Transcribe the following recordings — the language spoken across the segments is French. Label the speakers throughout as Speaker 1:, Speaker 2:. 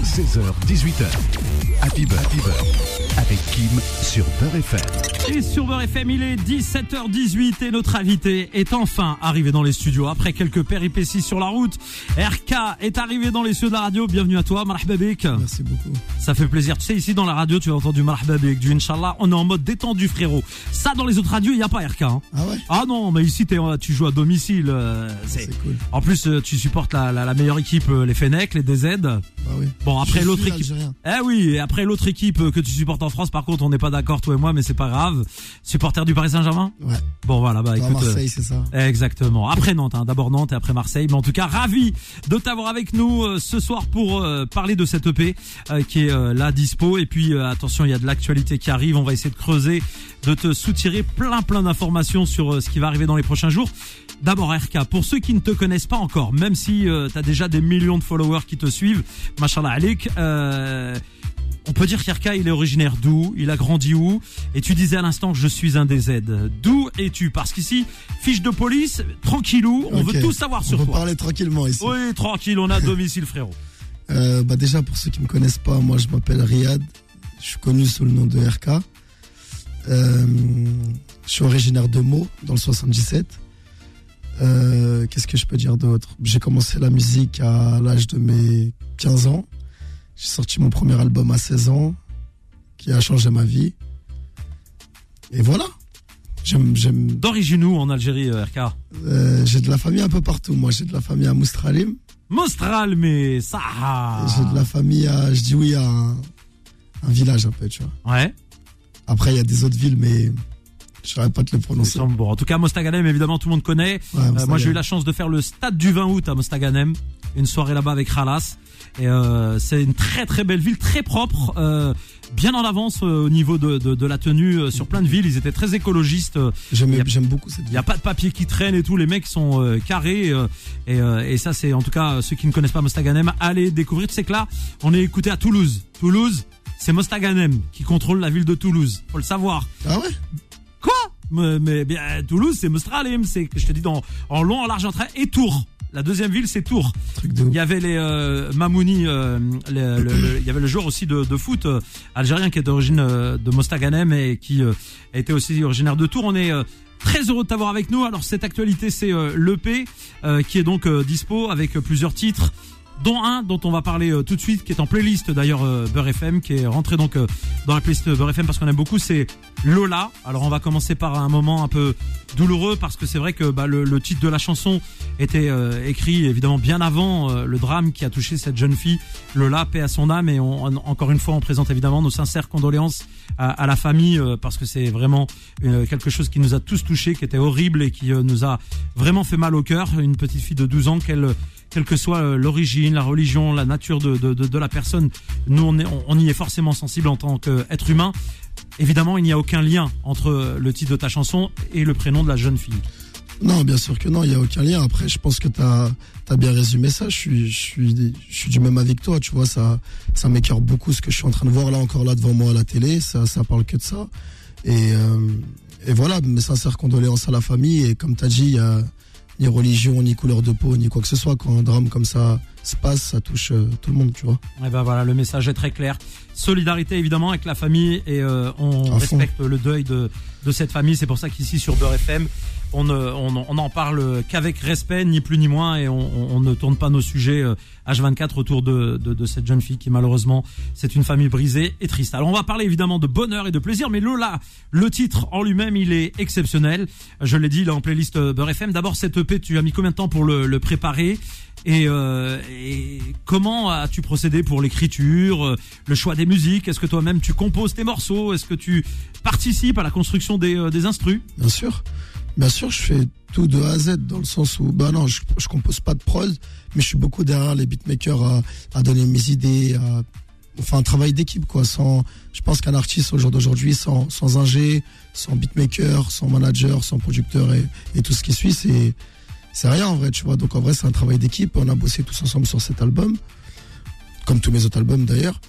Speaker 1: 16h, 18h. Happy Bird, Happy Bird, avec Kim sur Beurre FM.
Speaker 2: Et sur Beurre FM, il est 17h18 et notre invité est enfin arrivé dans les studios après quelques péripéties sur la route. RK est arrivé dans les studios de la radio. Bienvenue à toi, Marhaba Bik.
Speaker 3: Merci beaucoup.
Speaker 2: Ça fait plaisir. Tu sais, ici dans la radio, tu as entendu Marhaba Bik, du Inch'Allah. On est en mode détendu, frérot. Ça, dans les autres radios, il n'y a pas RK. Hein.
Speaker 3: Ah ouais?
Speaker 2: Ah non, mais ici, t'es- tu joues à domicile. euh, c'est-
Speaker 3: cool.
Speaker 2: En plus, euh, tu supportes la, la- la meilleure équipe, euh, les Fenech, les DZ.
Speaker 3: Bah oui.
Speaker 2: Bon, après
Speaker 3: Je
Speaker 2: l'autre équipe.
Speaker 3: algérien.
Speaker 2: Eh oui, après l'autre équipe que tu supportes en France, par contre, on n'est pas d'accord, toi et moi, mais c'est pas grave. Supporter du Paris Saint-Germain?
Speaker 3: Ouais.
Speaker 2: Bon, voilà, bah écoute. euh,
Speaker 3: Marseille, c'est ça?
Speaker 2: Exactement. Après Nantes, hein. d'abord Nantes et après Marseille. Mais en tout cas, ravi de t'avoir avec nous euh, ce soir pour euh, parler de cette EP euh, qui est euh, là dispo. Et puis euh, attention, il y a de l'actualité qui arrive. On va essayer de creuser, de te soutirer plein plein d'informations sur ce qui va arriver dans les prochains jours. D'abord RK, pour ceux qui ne te connaissent pas encore, même si tu as déjà des millions de followers qui te suivent, machallah alik, euh, on peut dire qu'Irka, il est originaire d'où? Il a grandi où? Et tu disais à l'instant, je suis un DZ. D'où es-tu? Parce qu'ici, fiche de police, tranquillou, on veut tout savoir sur
Speaker 3: On peut
Speaker 2: toi.
Speaker 3: parler tranquillement ici.
Speaker 2: Oui, tranquille, on a domicile, frérot.
Speaker 3: Euh, bah déjà, pour ceux qui me connaissent pas, moi, je m'appelle Riyad. Je suis connu sous le nom de RK. Euh, je suis originaire de Meaux, dans le 77. Euh, Qu'est-ce que je peux dire d'autre? J'ai commencé la musique à l'âge de mes 15 ans. J'ai sorti mon premier album à 16 ans, qui a changé ma vie. Et voilà. J'aime, j'aime,
Speaker 2: D'origine où en Algérie, euh, RK
Speaker 3: euh, j'ai de la famille un peu partout. Moi, j'ai de la famille à Moustralim.
Speaker 2: Mostral, mais ça.
Speaker 3: Et J'ai de la famille à, je dis oui, à un, un village un peu, tu vois.
Speaker 2: Ouais.
Speaker 3: Après, il y a des autres villes, mais je saurais pas te le prononcer.
Speaker 2: Bon, en tout cas, Mostaganem, évidemment, tout le monde connaît.
Speaker 3: Ouais,
Speaker 2: Euh, moi, j'ai eu la chance de faire le stade du 20 août à Mostaganem, une soirée là-bas avec Khalas. Et euh, c'est une très très belle ville, très propre, euh, bien en avance euh, au niveau de, de, de la tenue euh, sur plein de villes. Ils étaient très écologistes. euh,
Speaker 3: J'aime beaucoup cette
Speaker 2: Il
Speaker 3: ville.
Speaker 2: n'y a pas de papier qui traîne et tout. Les mecs sont euh, carrés. euh, et, euh, et ça, c'est en tout cas ceux qui ne connaissent pas Mostaganem, allez découvrir. Tu sais que là, on est écouté à Toulouse. Toulouse, c'est Mostaganem qui contrôle la ville de Toulouse. Faut le savoir.
Speaker 3: Ah ouais?
Speaker 2: Quoi? Mais, mais bien, Toulouse, c'est Mostralim, c'est je te dis dans en long, en large, en trait et Tours. La deuxième ville, c'est Tours. Il y avait les euh, Mamouni, euh, le- le- le- il y avait le joueur aussi de, de foot euh, algérien qui est d'origine de Mostaganem et qui euh, était aussi originaire de Tours. On est euh, très heureux de t'avoir avec nous. Alors cette actualité, c'est euh, l'EP euh, qui est donc euh, dispo avec plusieurs titres dont un dont on va parler euh, tout de suite, qui est en playlist d'ailleurs euh, Beurre FM, qui est rentré donc euh, dans la playlist Beurre FM parce qu'on aime beaucoup, c'est Lola. Alors on va commencer par un moment un peu douloureux parce que c'est vrai que bah, le, le titre de la chanson était euh, écrit évidemment bien avant euh, le drame qui a touché cette jeune fille Lola, paix à son âme et on, encore une fois on présente évidemment nos sincères condoléances à, à la famille euh, parce que c'est vraiment quelque chose qui nous a tous touchés, qui était horrible et qui nous a vraiment fait mal au cœur. Une petite fille de 12 ans, quelle quelle que soit euh, l'origine, la religion, la nature de, de, de, la personne, nous on, est, on, y est forcément sensible en tant qu'être humain. Évidemment, il n'y a aucun lien entre euh, le titre de ta chanson et le prénom de la jeune fille.
Speaker 3: Non, bien sûr que non, il n'y a aucun lien. Après, je pense que tu as, bien résumé ça. Je suis, je, suis, je suis du même avis que toi, tu vois. Ça, ça beaucoup ce que je suis en train de voir là encore là devant moi à la télé. Ça, ça parle que de ça. Et, euh, et voilà, mes sincères condoléances à la famille. Et comme tu as dit, il n'y a ni religion, ni couleur de peau, ni quoi que ce soit. Quand un drame comme ça passe, ça touche euh, tout le monde, tu vois.
Speaker 2: Et ben voilà, le message est très clair. Solidarité évidemment avec la famille et euh, on
Speaker 3: À fond.
Speaker 2: respecte le deuil de, de cette famille. C'est pour ça qu'ici sur Beurre FM, on on, on en parle qu'avec respect, ni plus ni moins, et on, on ne tourne pas nos sujets euh, H24 autour de, de, de cette jeune fille qui malheureusement c'est une famille brisée et triste. Alors on va parler évidemment de bonheur et de plaisir, mais Lola, le titre en lui-même, il est exceptionnel. Je l'ai dit, il est en playlist euh, Beurre FM. D'abord cette EP, tu as mis combien de temps pour le, le préparer? Et, euh, et comment as-tu procédé pour l'écriture, euh, le choix des musiques? Est-ce que toi-même tu composes tes morceaux? Est-ce que tu participes à la construction des, euh, des instrus?
Speaker 3: Bien sûr. Bien sûr, je fais tout de A à Z dans le sens où, bah non, je, je compose pas de prod, mais je suis beaucoup derrière les beatmakers à, donner mes idées, à, enfin un travail d'équipe quoi. Sans, je pense qu'un artiste au jour d'aujourd'hui, sans, sans ingé, sans beatmaker, sans manager, sans producteur et tout ce qui suit, c'est, c'est rien en vrai, tu vois. Donc en vrai, c'est un travail d'équipe. On a bossé tous ensemble sur cet album, comme tous mes autres albums d'ailleurs.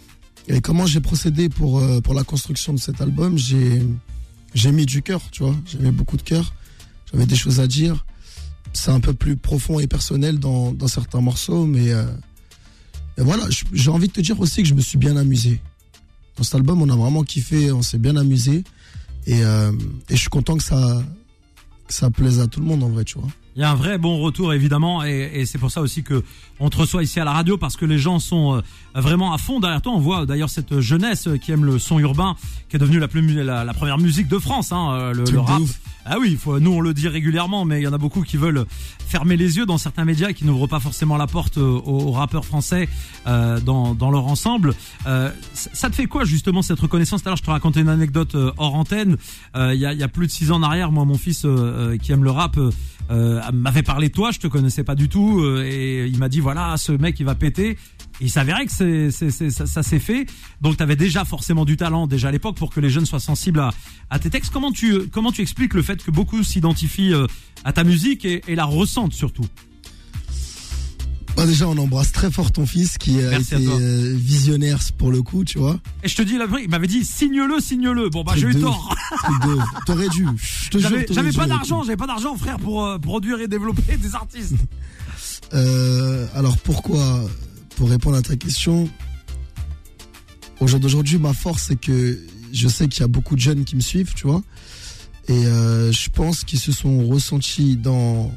Speaker 3: Et comment j'ai procédé pour, euh, pour la construction de cet album, j'ai, j'ai mis du cœur, tu vois. J'ai mis beaucoup de cœur. J'avais des choses à dire. C'est un peu plus profond et personnel dans, certains morceaux, mais, euh, voilà, j'ai envie de te dire aussi que je me suis bien amusé. Dans cet album, on a vraiment kiffé, on s'est bien amusé. Et, euh, et je suis content que ça, que ça plaise à tout le monde en vrai, tu vois.
Speaker 2: Il y a un vrai bon retour évidemment et, et c'est pour ça aussi que on te reçoit ici à la radio parce que les gens sont euh, vraiment à fond derrière toi. On voit d'ailleurs cette jeunesse qui aime le son urbain qui est devenue la, plus, la, la première musique de France, hein, euh, le, le rap.
Speaker 3: ouf.
Speaker 2: Ah oui, faut, nous on le dit régulièrement, mais il y en a beaucoup qui veulent fermer les yeux dans certains médias qui n'ouvrent pas forcément la porte aux, aux rappeurs français euh, dans, dans leur ensemble. Euh, ça te fait quoi justement cette reconnaissance? L'heure, je te racontais une anecdote euh, hors antenne. Euh, Il y, a, y a plus de six ans en arrière, moi, mon fils euh, euh, qui aime le rap euh, euh, m'avait parlé de toi. Je te connaissais pas du tout euh, et il m'a dit voilà, ce mec il va péter. Et il s'avérait que c'est, c'est, c'est- ça, ça s'est fait. Donc tu avais déjà forcément du talent déjà à l'époque pour que les jeunes soient sensibles à, à tes textes. Comment tu comment tu expliques le fait que beaucoup s'identifient euh, à ta musique et, et la ressentent surtout?
Speaker 3: Bah déjà, on embrasse très fort ton fils qui a
Speaker 2: Merci à
Speaker 3: été euh, visionnaire pour le coup, tu vois.
Speaker 2: Et je te dis il m'avait dit signe-le, signe-le. Bon bah
Speaker 3: Truc
Speaker 2: j'ai eu
Speaker 3: de
Speaker 2: tort.
Speaker 3: De. T'aurais dû. Je te jure,
Speaker 2: J'avais
Speaker 3: t'aurais
Speaker 2: j'avais
Speaker 3: dû,
Speaker 2: pas d'argent, j'avais pas d'argent frère pour euh, produire et développer des artistes.
Speaker 3: Euh, alors pourquoi Pour répondre à ta question, au jour d'aujourd'hui, ma force c'est que je sais qu'il y a beaucoup de jeunes qui me suivent, tu vois. Et euh, je pense qu'ils se sont ressentis dans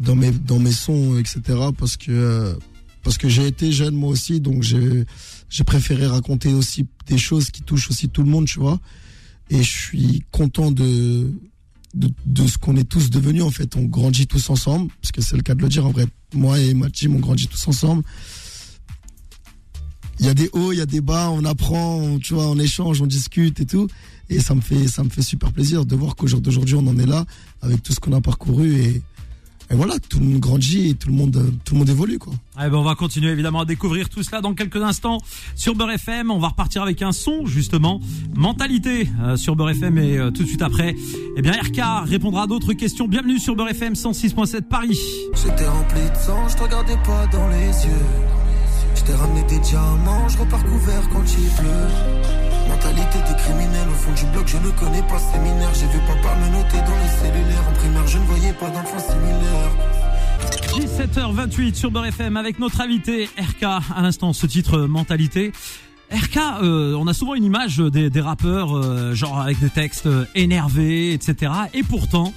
Speaker 3: dans mes dans mes sons, etc. Parce que euh, parce que j'ai été jeune moi aussi, donc j'ai préféré raconter aussi des choses qui touchent aussi tout le monde, tu vois. Et je suis content de de, de ce qu'on est tous devenus en fait. On grandit tous ensemble, parce que c'est le cas de le dire en vrai. Moi et ma team, on grandit tous ensemble. Il y a des hauts, il y a des bas, on apprend, on- tu vois, on échange, on discute et tout. Et ça me fait, ça me fait super plaisir de voir qu'au jour d'aujourd'hui, on en est là avec tout ce qu'on a parcouru et, et voilà, tout le monde grandit et tout le monde, tout le monde évolue quoi.
Speaker 2: Eh ben, on va continuer évidemment à découvrir tout cela dans quelques instants sur Beurre FM. On va repartir avec un son justement, mentalité euh, sur Beurre FM et euh, tout de suite après, eh bien RK répondra à d'autres questions. Bienvenue sur Beurre FM 106.7 Paris.
Speaker 4: J'étais rempli de sang, je te regardais pas dans les yeux. Je t'ai ramené des diamants, je repars couvert quand il pleut. Mentalité de criminel au fond du bloc, je ne connais pas le séminaire. J'ai vu papa me noter dans les cellulaires. En primaire, je ne voyais pas d'enfants similaires.
Speaker 2: 17h28 sur Beurre FM avec notre invité RK à l'instant ce titre euh, mentalité. RK, euh, on a souvent une image des, rappeurs, euh, genre avec des textes énervés, etc. Et pourtant,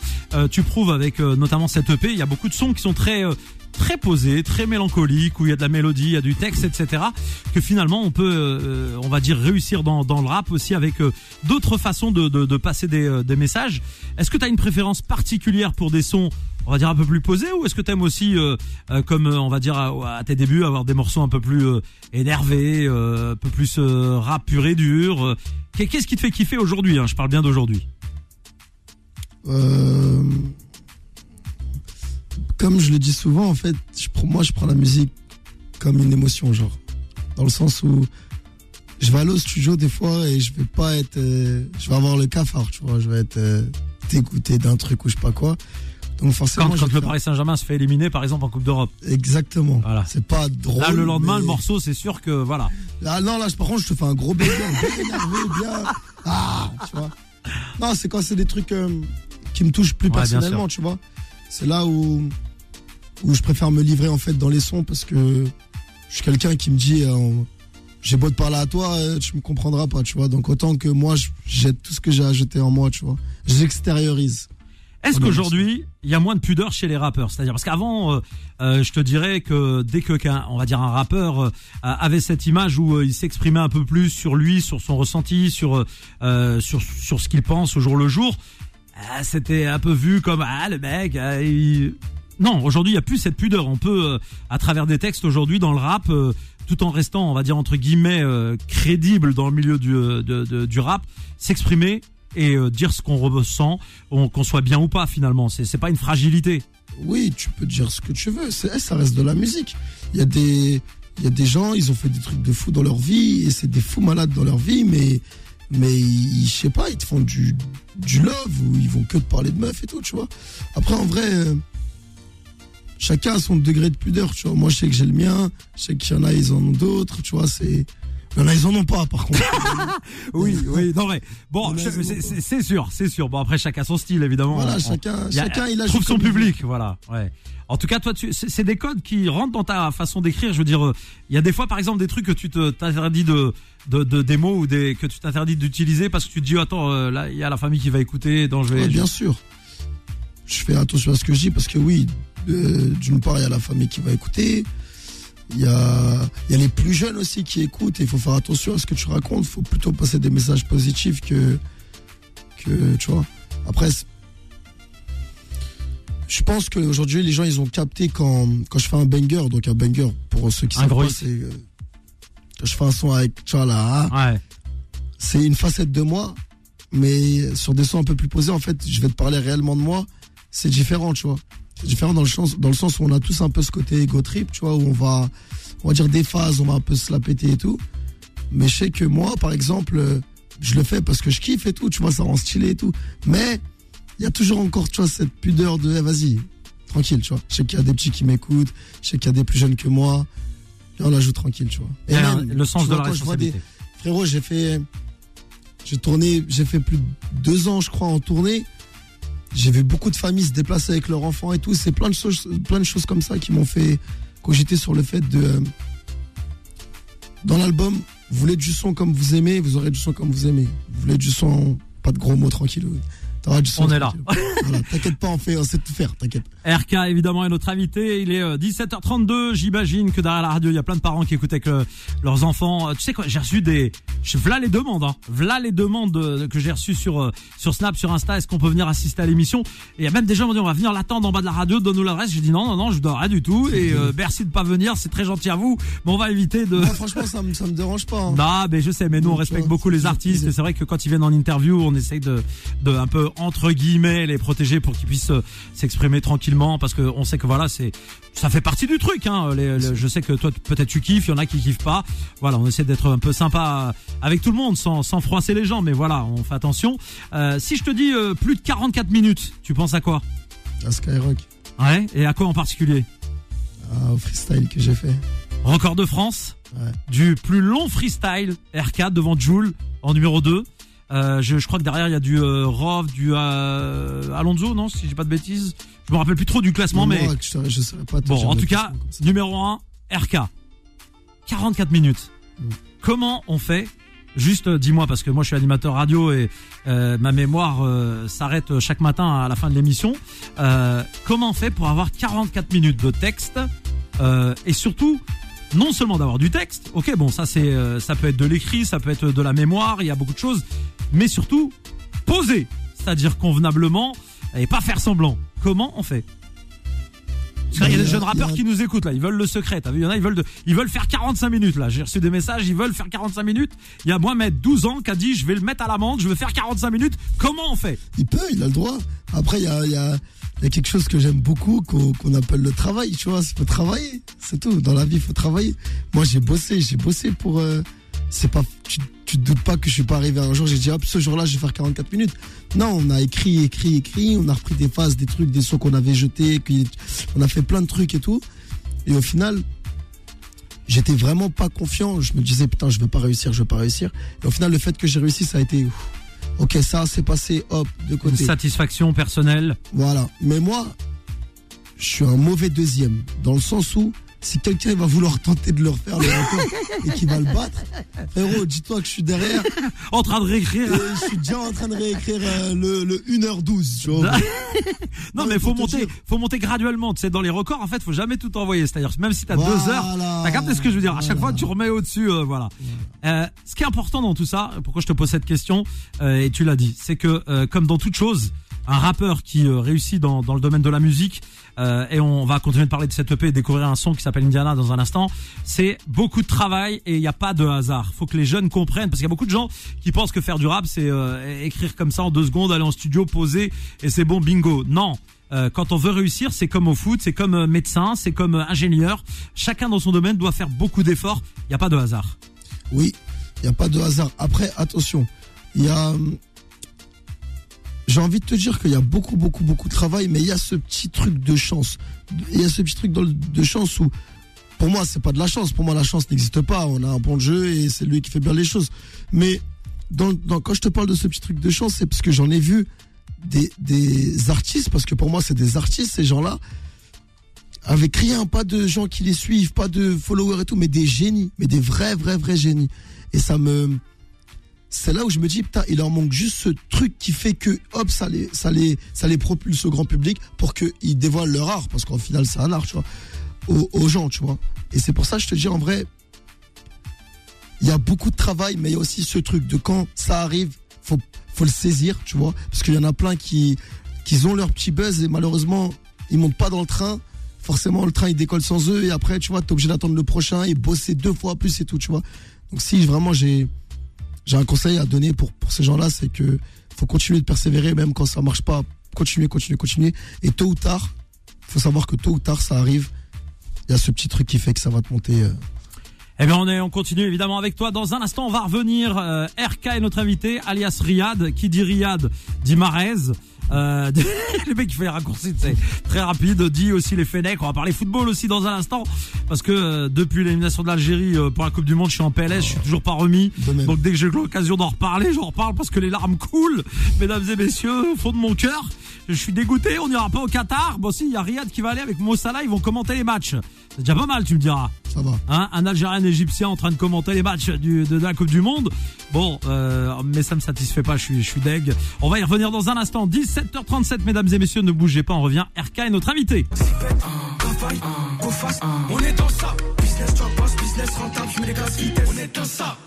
Speaker 2: tu prouves avec notamment cette EP, il y a beaucoup de sons qui sont très très posés, très mélancoliques, où il y a de la mélodie, il y a du texte, etc. Que finalement on peut, euh, on va dire, réussir dans, le rap aussi avec euh, d'autres façons de, passer des, euh, des messages. Est-ce que tu as une préférence particulière pour des sons on va dire un peu plus posés ou est-ce que t'aimes aussi comme on va dire à, tes débuts avoir des morceaux un peu plus énervés un peu plus rap pur et dur qu'est- qu'est-ce qui te fait kiffer aujourd'hui hein, je parle bien d'aujourd'hui
Speaker 3: comme je le dis souvent, en fait, je, moi, je prends la musique comme une émotion, genre. Dans le sens où je vais aller au studio des fois et je vais pas être. euh, je vais avoir le cafard, tu vois. Je vais être euh, dégoûté d'un truc ou je sais pas quoi. Donc forcément.
Speaker 2: quand, quand le
Speaker 3: faire-
Speaker 2: Paris Saint-Germain se fait éliminer par exemple en Coupe d'Europe
Speaker 3: Exactement.
Speaker 2: Voilà.
Speaker 3: C'est pas drôle.
Speaker 2: là le lendemain
Speaker 3: mais-
Speaker 2: le morceau c'est sûr que voilà
Speaker 3: Ah non, là, par contre, je te fais un gros bien énervé, bien. Ah, tu vois. Non, c'est quand c'est des trucs euh, qui me touchent plus
Speaker 2: Ouais,
Speaker 3: personnellement, tu vois. C'est là où, où je préfère me livrer, en fait, dans les sons parce que je suis quelqu'un qui me dit, euh, j'ai beau te parler à toi, euh, tu me comprendras pas, tu vois. Donc, autant que moi, je jette tout ce que j'ai à jeter en moi, tu vois. J'extériorise.
Speaker 2: Est-ce qu'aujourd'hui, il y a moins de pudeur chez les rappeurs? C'est-à-dire parce qu'avant, euh, euh, je te dirais que dès que qu'un, on va dire un rappeur euh, avait cette image où il s'exprimait un peu plus sur lui, sur son ressenti, sur sur sur ce qu'il pense au jour le jour, ah, c'était un peu vu comme ah le mec. ah, il- Non, aujourd'hui, il y a plus cette pudeur. On peut, euh, à travers des textes aujourd'hui dans le rap, euh, tout en restant, on va dire entre guillemets, euh, crédible dans le milieu du du rap, s'exprimer et dire ce qu'on ressent, on- qu'on soit bien ou pas finalement. C'est c'est pas une fragilité.
Speaker 3: Oui, tu peux dire ce que tu veux. C'est, ça reste de la musique. Il y a des, il y a des gens, ils ont fait des trucs de fou dans leur vie et c'est des fous malades dans leur vie, mais, mais je sais pas, ils te font du, love ou ils vont que te parler de meufs et tout, tu vois. Après, en vrai, euh, chacun a son degré de pudeur, tu vois. Moi, je sais que j'ai le mien, je sais qu'il y en a, ils en ont d'autres, tu vois. C'est, En a, ils en ont pas, par contre.
Speaker 2: Oui, oui, non mais bon,
Speaker 3: Non, c'est
Speaker 2: sûr, c'est sûr. Bon après chacun son style évidemment.
Speaker 3: Voilà,
Speaker 2: On-
Speaker 3: chacun-
Speaker 2: a-
Speaker 3: chacun, il agit
Speaker 2: trouve son public, voilà. Ouais. En tout cas, toi, c'est des codes qui rentrent dans ta façon d'écrire. Je veux dire, euh, il y a des fois, par exemple, des trucs que tu te t'interdis de, de, de des mots ou des que tu t'interdis d'utiliser parce que tu te dis attends, euh, là il y a la famille qui va écouter, donc je vais.
Speaker 3: Ouais, bien sûr. Je fais attention à ce que je dis parce que oui, euh, d'une part, il y a la famille qui va écouter. Il y a, il y a les plus jeunes aussi qui écoutent et il faut faire attention à ce que tu racontes. Il faut plutôt passer des messages positifs que, que tu vois. Après, je pense qu'aujourd'hui, les gens, ils ont capté quand, quand je fais un banger. Donc, un banger, pour ceux qui savent pas, c'est euh, quand je fais un son avec, tu vois, là,
Speaker 2: Ouais.
Speaker 3: c'est une facette de moi, mais sur des sons un peu plus posés, en fait, je vais te parler réellement de moi. C'est différent, tu vois. Différent dans le, sens, dans le sens où on a tous un peu ce côté ego trip, tu vois, où on va, on va dire des phases, on va un peu se la péter et tout. Mais je sais que moi, par exemple, euh, je le fais parce que je kiffe et tout, tu vois, ça rend stylé et tout. Mais il y a toujours encore, tu vois, cette pudeur de, eh, vas-y, tranquille, tu vois. Je sais qu'il y a des petits qui m'écoutent, je sais qu'il y a des plus jeunes que moi. Et on la joue tranquille, tu vois.
Speaker 2: A
Speaker 3: même,
Speaker 2: le sens de
Speaker 3: vois,
Speaker 2: la
Speaker 3: vois des-
Speaker 2: responsabilité.
Speaker 3: Frérot, j'ai fait. J'ai tourné, j'ai fait plus de deux ans, je crois, en tournée. J'ai vu beaucoup de familles se déplacer avec leurs enfants et tout. C'est plein de choses, comme ça qui m'ont fait cogiter sur le fait de. euh, Dans l'album, vous voulez du son comme vous aimez, vous aurez du son comme vous aimez. Vous voulez du son, pas de gros mots, tranquille. T'auras du son.
Speaker 2: On est là.
Speaker 3: Voilà, t'inquiète pas, on fait, on sait tout faire, t'inquiète.
Speaker 2: RK évidemment est notre invité. Il est euh, 17h32. J'imagine que derrière la radio, il y a plein de parents qui écoutent avec euh, leurs enfants. Euh, Tu sais quoi J'ai reçu des, voilà les demandes. Hein. Voilà les demandes euh, que j'ai reçues sur euh, sur Snap, sur Insta. Est-ce qu'on peut venir assister à l'émission? Et il y a même des gens qui m'ont dit on va venir l'attendre en bas de la radio. Donne-nous l'adresse. J'ai dit non non non, je dois rien du tout. Et euh, merci de pas venir. C'est très gentil à vous. Mais on va éviter de.
Speaker 3: Franchement, ça me, ça me dérange pas. hein.
Speaker 2: Non, mais je sais, mais nous on respecte beaucoup les artistes et c'est vrai que quand ils viennent en interview, on essaye de, de un peu entre guillemets les protéger pour qu'ils puissent euh, s'exprimer tranquillement parce que on sait que voilà c'est ça fait partie du truc. Hein, les- les- je sais que toi peut-être tu kiffes, il y en a qui kiffent pas. Voilà, on essaie d'être un peu sympa avec tout le monde sans, sans froisser les gens, mais voilà, on fait attention. Euh, si je te dis euh, plus de 44 minutes, tu penses à quoi?
Speaker 3: À Skyrock,
Speaker 2: Ouais, et à quoi en particulier?
Speaker 3: Au freestyle que j'ai fait.
Speaker 2: Record de France?
Speaker 3: Ouais.
Speaker 2: du plus long freestyle R4 devant Joule en numéro 2. Euh, je, je crois que derrière il y a du euh, Rov, du euh, Alonso, non Si j'ai pas de bêtises? Je me rappelle plus trop du classement, mais
Speaker 3: Moi, je, je saurais pas
Speaker 2: bon, en tout cas, numéro 1, RK. 44 minutes.
Speaker 3: Mm.
Speaker 2: Comment on fait? Juste dis-moi parce que moi je suis animateur radio et ma mémoire s'arrête chaque matin à la fin de l'émission. Comment on fait pour avoir 44 minutes de texte et surtout non seulement d'avoir du texte, ok bon ça c'est euh, ça peut être de l'écrit, ça peut être de la mémoire, il y a beaucoup de choses, mais surtout poser, c'est-à-dire convenablement et pas faire semblant. Comment on fait? Qu'il y a des
Speaker 3: Il
Speaker 2: jeunes rappeurs
Speaker 3: il
Speaker 2: qui nous écoutent là, ils veulent le secret. T'as vu, il y en a, ils veulent, ils veulent faire 45 minutes là. J'ai reçu des messages, ils veulent faire 45 minutes. Il y a Mohamed, 12 ans, qui a dit, je vais le mettre à l'amende, je veux faire 45 minutes. Comment on fait?
Speaker 3: Il peut, il a le droit. Après, il il y a- il y a quelque chose que j'aime beaucoup, qu'on appelle le travail, tu vois. Il faut travailler, c'est tout. Dans la vie, il faut travailler. Moi, j'ai bossé, j'ai bossé pour... euh, c'est pas, tu, tu te doutes pas que je suis pas arrivé un jour, j'ai dit, hop, ce jour-là, je vais faire 44 minutes. Non, on a écrit, écrit, écrit, on a repris des phases, des trucs, des sons qu'on avait jetés, on a fait plein de trucs et tout. Et au final, j'étais vraiment pas confiant. Je me disais, putain, je vais pas réussir, je vais pas réussir. Et au final, le fait que j'ai réussi, ça a été. Ok, ça, c'est passé, hop, de
Speaker 2: Une
Speaker 3: côté.
Speaker 2: satisfaction personnelle.
Speaker 3: Voilà. Mais moi, je suis un mauvais deuxième. Dans le sens où, si quelqu'un va vouloir tenter de le refaire le record et qu'il va le battre, frérot, dis-toi que je suis derrière
Speaker 2: En train de réécrire.
Speaker 3: et je suis déjà en train de réécrire euh, le, le 1h12. Tu vois.
Speaker 2: Non, mais faut monter, faut monter graduellement. Tu sais, dans les records, en fait, faut jamais tout envoyer. C'est-à-dire, même si t'as deux heures,
Speaker 3: Voilà.
Speaker 2: T'as capté ce que je veux dire À chaque
Speaker 3: Voilà.
Speaker 2: fois, tu remets au-dessus, euh, voilà. Euh, ce qui est important dans tout ça, pourquoi je te pose cette question, et tu l'as dit, c'est que comme dans toute chose, un rappeur qui euh, réussit dans, dans le domaine de la musique, euh, et on va continuer de parler de cette EP et découvrir un son qui s'appelle Indiana dans un instant, c'est beaucoup de travail et il n'y a pas de hasard. Faut que les jeunes comprennent, parce qu'il y a beaucoup de gens qui pensent que faire du rap, c'est euh, écrire comme ça en deux secondes, aller en studio, poser, et c'est bon, bingo. Non. Quand on veut réussir, c'est comme au foot, c'est comme médecin, c'est comme ingénieur. Chacun dans son domaine doit faire beaucoup d'efforts. Il n'y a pas de hasard.
Speaker 3: Oui, il n'y a pas de hasard. Après, attention, il y a. J'ai envie de te dire qu'il y a beaucoup, beaucoup, beaucoup de travail, mais il y a ce petit truc de chance. Il y a ce petit truc de chance où pour moi, c'est pas de la chance. Pour moi, la chance n'existe pas. On a un bon jeu et c'est lui qui fait bien les choses. Mais quand je te parle de ce petit truc de chance, c'est parce que j'en ai vu des, des artistes, parce que pour moi, c'est des artistes, ces gens-là, avec rien, pas de gens qui les suivent, pas de followers et tout, mais des génies, mais des vrais, vrais, vrais génies. Et ça me, c'est là où je me dis, putain, il leur manque juste ce truc qui fait que, hop, ça les, ça les, ça les propulse au grand public pour qu'ils dévoilent leur art, parce qu'en final, c'est un art, tu vois, aux, aux gens, tu vois. Et c'est pour ça, je te dis, en vrai, il y a beaucoup de travail, mais il y a aussi ce truc de quand ça arrive, faut, faut le saisir, tu vois, parce qu'il y en a plein qui, qui ont leur petit buzz et malheureusement, ils montent pas dans le train. Forcément, le train, il décolle sans eux et après, tu vois, t'es obligé d'attendre le prochain et bosser deux fois plus et tout, tu vois. Donc si vraiment j'ai, j'ai un conseil à donner pour, ces gens-là, c'est que faut continuer de persévérer, même quand ça marche pas. Continuer, continuer, continuer. Et tôt ou tard, faut savoir que tôt ou tard, ça arrive. Il y a ce petit truc qui fait que ça va te monter. euh.
Speaker 2: Eh bien, on, est, on continue évidemment avec toi. Dans un instant, on va revenir. Euh, RK est notre invité, alias Riyad. Qui dit Riyad dit Marez. Euh, le mec qui fait les raccourcis, c'est très rapide. Dit aussi les Fennecs. On va parler football aussi dans un instant. Parce que euh, depuis l'élimination de l'Algérie euh, pour la Coupe du Monde, je suis en PLS, je suis toujours pas remis. Donc dès que j'ai l'occasion d'en reparler, j'en reparle parce que les larmes coulent, mesdames et messieurs, au fond de mon cœur. Je suis dégoûté, on n'ira pas au Qatar. Bon si, il y a Riyad qui va aller avec Mo Salah, ils vont commenter les matchs. C'est déjà pas mal, tu me diras.
Speaker 3: Ça va.
Speaker 2: Hein, un Algérien égyptien en train de commenter les matchs du, de, de la Coupe du Monde. Bon, euh, mais ça me satisfait pas, je suis, je suis deg. On va y revenir dans un instant. 17h37, mesdames et messieurs, ne bougez pas, on revient. RK est notre invité.
Speaker 5: On est dans ça. Business job boss, business rentable, je mets les gaz vitesse. On est dans ça.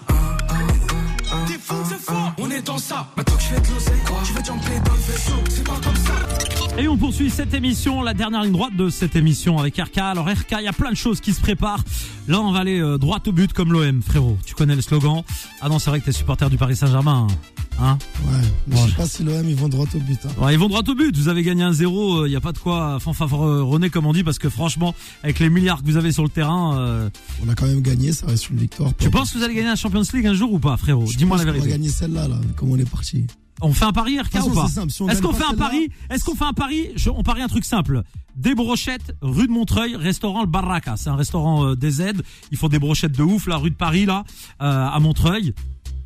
Speaker 5: T'es fou, c'est fort. On est dans ça. Maintenant que je fais de l'oseille, je vais jumper dans le vaisseau. C'est pas comme ça.
Speaker 2: Et on poursuit cette émission, la dernière ligne droite de cette émission avec RK. Alors RK, il y a plein de choses qui se préparent. Là, on va aller euh, droit au but comme l'OM, frérot. Tu connais le slogan. Ah non, c'est vrai que t'es supporter du Paris Saint-Germain. Hein
Speaker 3: Ouais. Mais
Speaker 2: Bon,
Speaker 3: je sais pas si l'OM, ils vont droit au but. hein.
Speaker 2: Ouais, ils vont droit au but. Vous avez gagné un zéro. Il n'y a pas de quoi fanfaronner, comme on dit, parce que franchement, avec les milliards que vous avez sur le terrain, euh,
Speaker 3: On a quand même gagné, ça reste une victoire.
Speaker 2: tu penses que vous allez gagner la Champions League un jour ou pas, frérot Dis-moi la
Speaker 3: qu'on va
Speaker 2: vérité.
Speaker 3: gagner celle-là, là, comme on est parti.
Speaker 2: On fait un pari, RK,
Speaker 3: façon,
Speaker 2: ou pas
Speaker 3: si on
Speaker 2: Est-ce
Speaker 3: gagne
Speaker 2: qu'on fait un pari Est-ce qu'on fait un pari Je- On parie un truc simple. Des brochettes, rue de Montreuil, restaurant Le Barraca. C'est un restaurant euh, des aides. Ils font des brochettes de ouf, la rue de Paris, là, euh, à Montreuil.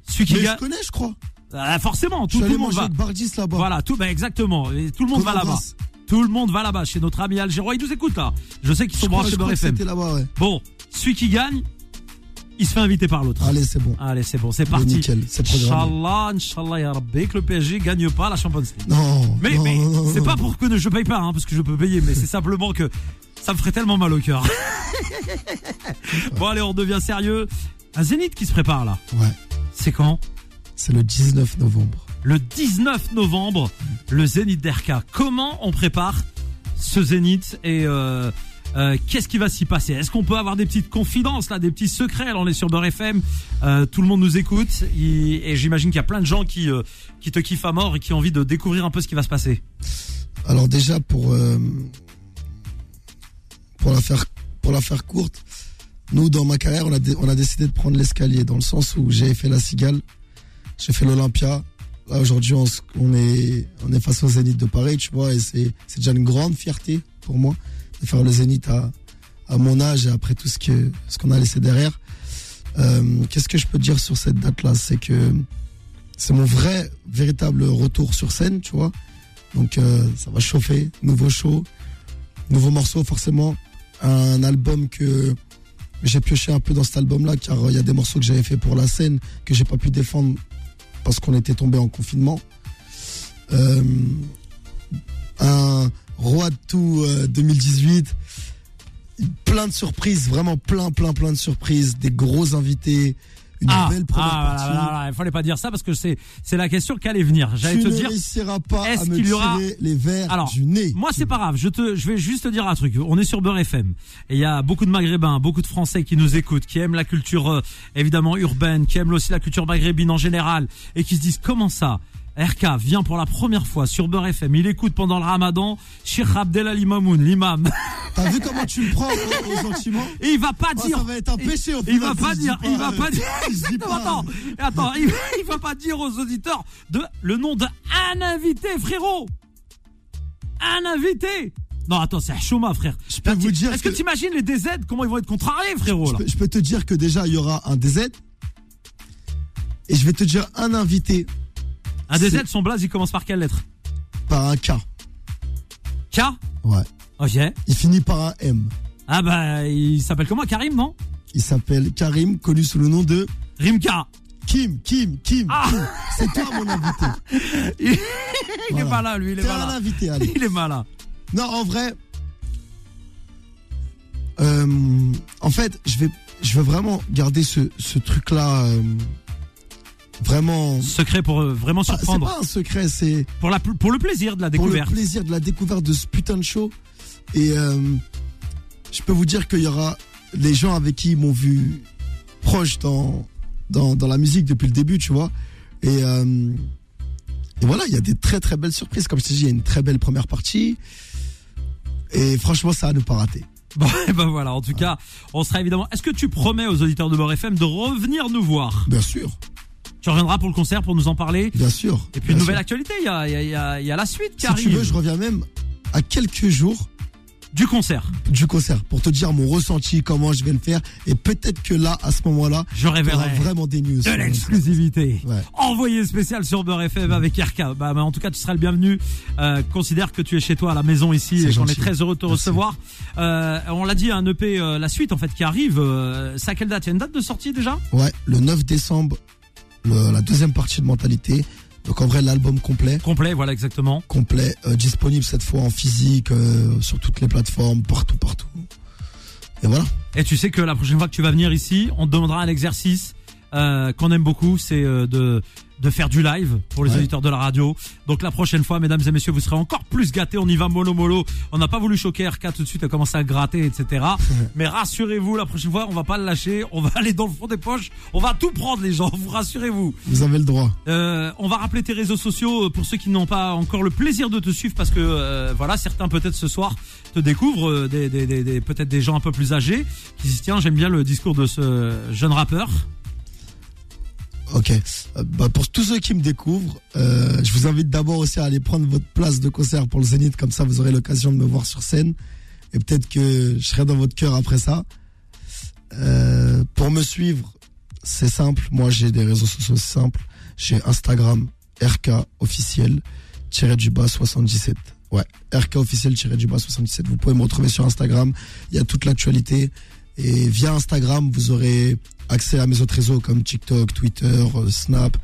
Speaker 2: Celui qui
Speaker 3: Mais je connais, je crois.
Speaker 2: Ah, forcément,
Speaker 3: Je
Speaker 2: tout, le monde va.
Speaker 3: là-bas.
Speaker 2: Voilà, tout, bah, exactement. Et tout le monde va là-bas. Tout le monde va là-bas chez notre ami Algérois. Il nous écoute là. Je sais qu'ils sont branchés dans FM.
Speaker 3: ouais.
Speaker 2: Bon, celui qui gagne, il se fait inviter par l'autre.
Speaker 3: Allez, c'est bon.
Speaker 2: Allez, c'est bon, c'est parti.
Speaker 3: nickel, c'est.
Speaker 2: Inch'Allah, Inch'Allah, ya Rabbi, que le PSG gagne pas la Champions League.
Speaker 3: Non.
Speaker 2: Mais,
Speaker 3: non,
Speaker 2: mais c'est pas pour que je paye pas, hein, parce que je peux payer, mais c'est simplement que ça me ferait tellement mal au cœur. bon, allez, on devient sérieux. Un Zénith qui se prépare là.
Speaker 3: Ouais.
Speaker 2: C'est quand?
Speaker 3: C'est le 19 novembre.
Speaker 2: Le 19 novembre, le Zénith d'Erka. Comment on prépare ce Zénith et euh, euh, qu'est-ce qui va s'y passer? Est-ce qu'on peut avoir des petites confidences là, des petits secrets? Là, on est sur Beurre FM, euh, tout le monde nous écoute il- et j'imagine qu'il y a plein de gens qui qui te kiffent à mort et qui ont envie de découvrir un peu ce qui va se passer.
Speaker 3: Alors déjà pour pour la faire pour la faire courte, nous dans ma carrière on a on a décidé de prendre l'escalier dans le sens où j'ai fait la Cigale, j'ai fait l'Olympia. Aujourd'hui on, est on est face au Zénith de Paris, tu vois, et c'est déjà une grande fierté pour moi de faire le Zénith à à mon âge et après tout ce que ce qu'on a laissé derrière. Euh, Qu'est-ce que je peux dire sur cette date-là? C'est que c'est mon vrai véritable retour sur scène, tu vois. Donc euh, ça va chauffer, nouveau show, nouveau morceau forcément, un album que j'ai pioché un peu dans cet album-là car euh, il y a des morceaux que j'avais fait pour la scène que j'ai pas pu défendre parce qu'on était tombé en confinement. Euh, un Roi de tout euh, 2018, plein de surprises, vraiment plein, plein, plein de surprises, des gros invités, une
Speaker 2: ah,
Speaker 3: belle première
Speaker 2: ah,
Speaker 3: partie.
Speaker 2: il fallait pas dire ça parce que c'est c'est la question qu'allait venir. J'allais te
Speaker 3: ne
Speaker 2: dire.
Speaker 3: pas
Speaker 2: est-ce
Speaker 3: à me
Speaker 2: qu'il y aura-
Speaker 3: les verres
Speaker 2: Alors,
Speaker 3: du nez.
Speaker 2: Moi, c'est pas grave. Je te, je vais juste te dire un truc. On est sur Beurre FM. Et il y a beaucoup de Maghrébins, beaucoup de Français qui nous écoutent, qui aiment la culture, euh, évidemment, urbaine, qui aiment aussi la culture maghrébine en général, et qui se disent, comment ça? RK vient pour la première fois sur Beurre FM. Il écoute pendant le ramadan Sheikh Abdelali Mamoun, l'imam.
Speaker 3: T'as vu comment tu me prends au, sentiment
Speaker 2: Et il va pas
Speaker 3: Oh,
Speaker 2: dire.
Speaker 3: ça va être un péché au
Speaker 2: Il va
Speaker 3: si
Speaker 2: pas dire, il va pas
Speaker 3: euh,
Speaker 2: dire. attends, attends, il, il va pas dire aux auditeurs de le nom d'un invité, frérot. Un invité. Non, attends, c'est Chouma, frère.
Speaker 3: Je peux vous dire
Speaker 2: Est-ce que,
Speaker 3: que-
Speaker 2: t'imagines les DZ comment ils vont être contrariés, frérot
Speaker 3: je peux, je peux te dire que déjà, il y aura un DZ. Et je vais te dire un invité
Speaker 2: Un DZ,
Speaker 3: c'est-
Speaker 2: son blaze, il commence par quelle lettre
Speaker 3: par un K.
Speaker 2: K?
Speaker 3: Ouais.
Speaker 2: Ok.
Speaker 3: Il finit par un M.
Speaker 2: Ah bah, il s'appelle comment Karim, non?
Speaker 3: Il s'appelle Karim, connu sous le nom de
Speaker 2: Rimka.
Speaker 3: Kim, Kim, Kim.
Speaker 2: Ah.
Speaker 3: Kim. C'est toi mon invité.
Speaker 2: Il, est pas là, lui, il est pas là.
Speaker 3: invité, allez.
Speaker 2: Il est malin.
Speaker 3: Non, en vrai, euh, en fait, je vais, je veux vraiment garder ce, ce truc-là, euh, vraiment.
Speaker 2: Secret pour euh, vraiment
Speaker 3: Pas- C'est
Speaker 2: surprendre.
Speaker 3: pas un secret, c'est
Speaker 2: Pour, la, pour le plaisir de la
Speaker 3: pour le
Speaker 2: découverte.
Speaker 3: plaisir de la découverte de ce putain de show. Et euh, je peux vous dire qu'il y aura les gens avec qui ils m'ont vu proche dans, dans, dans la musique depuis le début, tu vois. Et, euh, et voilà, il y a des très très belles surprises. Comme je t'ai dit, il y a une très belle première partie. Et franchement, ça a ne pas rater.
Speaker 2: Bon, et ben voilà, en tout cas, on sera évidemment. Est-ce que tu promets aux auditeurs de Beurre FM de revenir nous voir?
Speaker 3: Bien sûr,
Speaker 2: Tu reviendras pour le concert pour nous en parler.
Speaker 3: bien sûr.
Speaker 2: Et puis une nouvelle
Speaker 3: sûr.
Speaker 2: actualité, il y a, y, y, la suite qui
Speaker 3: Si
Speaker 2: arrive
Speaker 3: tu veux, je reviens même à quelques jours
Speaker 2: du concert.
Speaker 3: du concert pour te dire mon ressenti, comment je vais le faire. Et peut-être que là, à ce moment-là,
Speaker 2: Je
Speaker 3: il y aura
Speaker 2: révélerai
Speaker 3: vraiment des news.
Speaker 2: de l'exclusivité.
Speaker 3: Ouais.
Speaker 2: Envoyé spécial sur Beurre FM avec RK. Bah, bah, en tout cas, tu seras le bienvenu. Euh, considère que tu es chez toi à la maison ici et qu'on est très heureux de te
Speaker 3: Merci.
Speaker 2: recevoir. Euh, on l'a dit, un EP, euh, la suite en fait qui arrive. À quelle date Il y a une date de sortie déjà?
Speaker 3: Ouais, le 9 décembre, le- la deuxième partie de Mentalité. Donc en vrai, l'album complet,
Speaker 2: Complet, voilà exactement.
Speaker 3: complet, euh, disponible cette fois en physique, euh, sur toutes les plateformes, partout, partout. Et voilà.
Speaker 2: Et tu sais que la prochaine fois que tu vas venir ici, on te demandera un exercice euh, qu'on aime beaucoup, c'est euh, de de faire du live pour les
Speaker 3: Ouais.
Speaker 2: auditeurs de la radio. Donc la prochaine fois, mesdames et messieurs, vous serez encore plus gâtés. On y va mollo mollo. On n'a pas voulu choquer RK tout de suite, à commencer à gratter, etc. Mais rassurez-vous, la prochaine fois, on va pas le lâcher. On va aller dans le fond des poches. On va tout prendre, les gens. Vous rassurez-vous.
Speaker 3: Vous avez le droit.
Speaker 2: Euh, on va rappeler tes réseaux sociaux euh, pour ceux qui n'ont pas encore le plaisir de te suivre parce que euh, voilà certains peut-être ce soir te découvrent euh, des, des, des, des- peut-être des gens un peu plus âgés qui se disent tiens j'aime bien le discours de ce jeune rappeur
Speaker 3: Ok. Euh, bah, pour tous ceux qui me découvrent, euh, je vous invite d'abord aussi à aller prendre votre place de concert pour le Zénith, comme ça vous aurez l'occasion de me voir sur scène. Et peut-être que je serai dans votre cœur après ça. Euh, pour me suivre, c'est simple. Moi, j'ai des réseaux sociaux simples. J'ai Instagram, RK officiel, tiré du bas 77. Ouais, RK officiel, tiré du bas 77. Vous pouvez me retrouver sur Instagram. Il y a toute l'actualité. Et via Instagram, vous aurez accès à mes autres réseaux comme TikTok, Twitter, euh, Snap,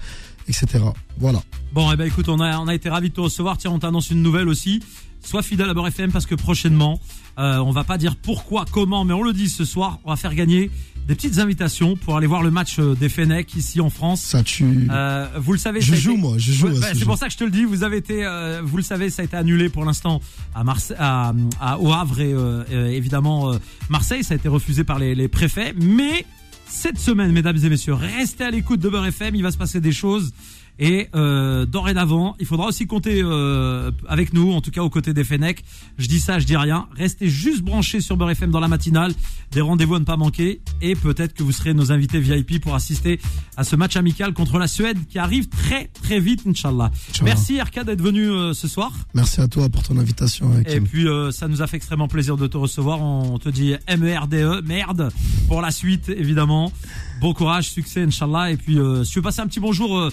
Speaker 3: etc. Voilà.
Speaker 2: bon eh ben écoute on a on a été ravis de te recevoir tiens on t'annonce une nouvelle aussi sois fidèle à Beurre FM parce que prochainement euh, on va pas dire pourquoi comment mais on le dit ce soir on va faire gagner des petites invitations pour aller voir le match euh, des Fennecs ici en France
Speaker 3: Ça tue.
Speaker 2: Euh, vous le savez
Speaker 3: je
Speaker 2: ça a
Speaker 3: joue,
Speaker 2: été-
Speaker 3: moi, je joue.
Speaker 2: Bah, c'est pour ça que je te le dis. Vous avez été, euh, vous le savez, ça a été annulé pour l'instant à Marseille, à, à- au Havre et euh, euh, évidemment euh, Marseille. Ça a été refusé par les, les préfets. Mais cette semaine, mesdames et messieurs, restez à l'écoute de Beurre FM. Il va se passer des choses. Et euh, dorénavant, il faudra aussi compter euh, avec nous, en tout cas aux côtés des Fennecs. Je dis ça, je dis rien. Restez juste branchés sur Beurre FM dans la matinale. Des rendez-vous à ne pas manquer. Et peut-être que vous serez nos invités VIP pour assister à ce match amical contre la Suède qui arrive très très vite, Inch'Allah.
Speaker 3: Inch'Allah.
Speaker 2: Merci RK d'être venu euh, ce soir.
Speaker 3: Merci à toi pour ton invitation.
Speaker 2: Et
Speaker 3: Hakim.
Speaker 2: puis euh, ça nous a fait extrêmement plaisir de te recevoir. On te dit MERDE, E, merde, pour la suite évidemment. Bon courage, succès, Inch'Allah. Et puis euh, si tu veux passer un petit bonjour euh,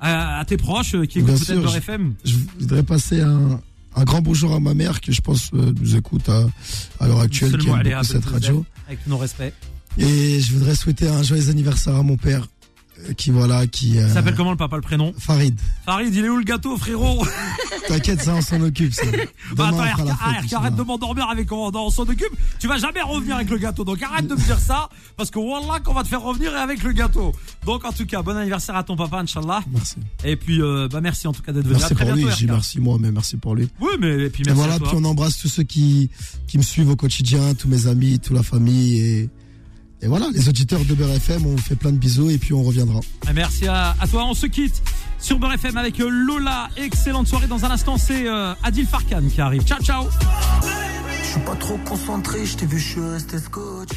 Speaker 2: à, à tes proches euh, qui écoutent peut-être leur FM.
Speaker 3: Je voudrais passer un, un grand bonjour à ma mère qui, je pense, euh, nous écoute à, à l'heure actuelle, qui aime beaucoup cette radio.
Speaker 2: Avec nos respects.
Speaker 3: Et je voudrais souhaiter un joyeux anniversaire à mon père, euh, qui voilà, qui. euh,
Speaker 2: Il s'appelle comment le papa le prénom?
Speaker 3: Farid.
Speaker 2: Farid, il est où le gâteau frérot?
Speaker 3: T'inquiète, ça, on s'en occupe. ça.
Speaker 2: Bah attends,
Speaker 3: fête,
Speaker 2: ah, RK, arrête de m'endormir avec on, on s'en occupe. Tu vas jamais revenir avec le gâteau. Donc arrête de me dire ça. Parce que Wallah qu'on va te faire revenir avec le gâteau. Donc en tout cas, bon anniversaire à ton papa, Inch'Allah.
Speaker 3: Merci.
Speaker 2: Et puis euh, bah merci en tout cas d'être venu.
Speaker 3: Merci
Speaker 2: à très
Speaker 3: pour lui.
Speaker 2: bientôt,
Speaker 3: merci moi, mais merci pour lui.
Speaker 2: Oui, mais et puis
Speaker 3: Et
Speaker 2: merci
Speaker 3: voilà,
Speaker 2: à toi.
Speaker 3: puis on embrasse tous ceux qui, qui me suivent au quotidien, tous mes amis, toute la famille. Et, et voilà, les auditeurs de Beurre FM, on vous fait plein de bisous et puis on reviendra.
Speaker 2: Et Merci à, à toi. On se quitte sur Beurre FM avec euh, Lola. Excellente soirée. Dans un instant, c'est euh, Adil Farkan qui arrive. Ciao, ciao.
Speaker 4: Je suis pas trop concentré, je t'ai vu, je suis resté scotché.